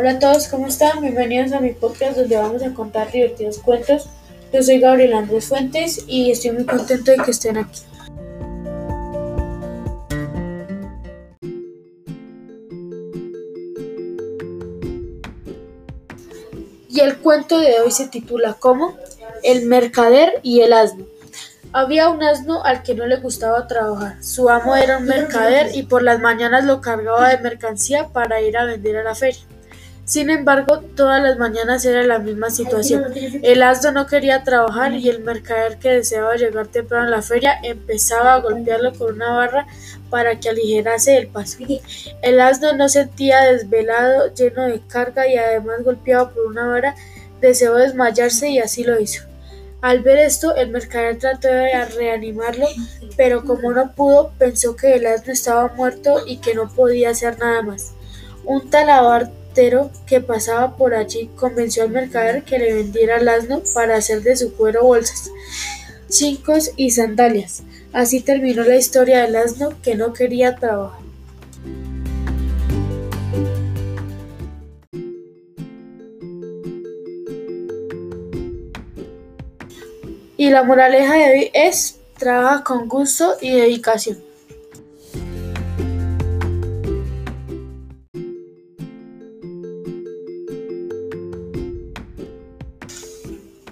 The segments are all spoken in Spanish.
Hola a todos, ¿cómo están? Bienvenidos a mi podcast donde vamos a contar divertidos cuentos. Yo soy Gabriel Andrés Fuentes y estoy muy contento de que estén aquí. Y el cuento de hoy se titula como El mercader y el asno. Había un asno al que no le gustaba trabajar. Su amo era un mercader y por las mañanas lo cargaba de mercancía para ir a vender a la feria. Sin embargo, todas las mañanas era la misma situación. El asno no quería trabajar y el mercader que deseaba llegar temprano a la feria empezaba a golpearlo con una barra para que aligerase el paso. El asno no sentía desvelado, lleno de carga y además golpeado por una vara, deseó desmayarse y así lo hizo. Al ver esto, el mercader trató de reanimarlo, pero como no pudo, pensó que el asno estaba muerto y que no podía hacer nada más. Un que pasaba por allí convenció al mercader que le vendiera el asno para hacer de su cuero bolsas, chincos y sandalias. Así terminó la historia del asno que no quería trabajar. Y la moraleja de hoy es trabaja con gusto y dedicación.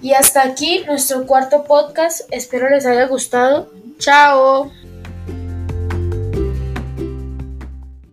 Y hasta aquí nuestro cuarto podcast. Espero les haya gustado. Chao.